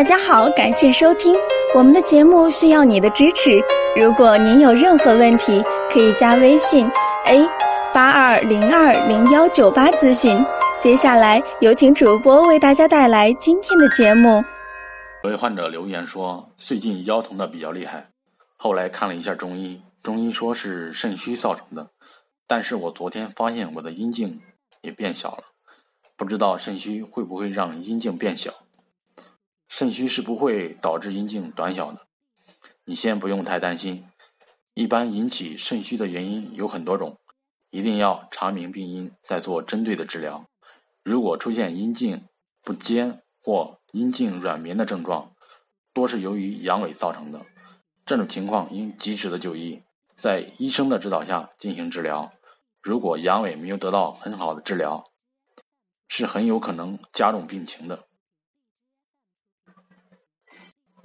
大家好，感谢收听我们的节目，需要你的支持。如果您有任何问题，可以加微信 a 八二零二零幺九八咨询。接下来有请主播为大家带来今天的节目。有位患者留言说，最近腰疼的比较厉害，后来看了一下中医，中医说是肾虚造成的，但是我昨天发现我的阴茎也变小了，不知道肾虚会不会让阴茎变小？肾虚是不会导致阴茎短小的，你先不用太担心。一般引起肾虚的原因有很多种，一定要查明病因，再做针对的治疗。如果出现阴茎不坚或阴茎软绵的症状，多是由于阳痿造成的。这种情况应及时的就医，在医生的指导下进行治疗。如果阳痿没有得到很好的治疗，是很有可能加重病情的。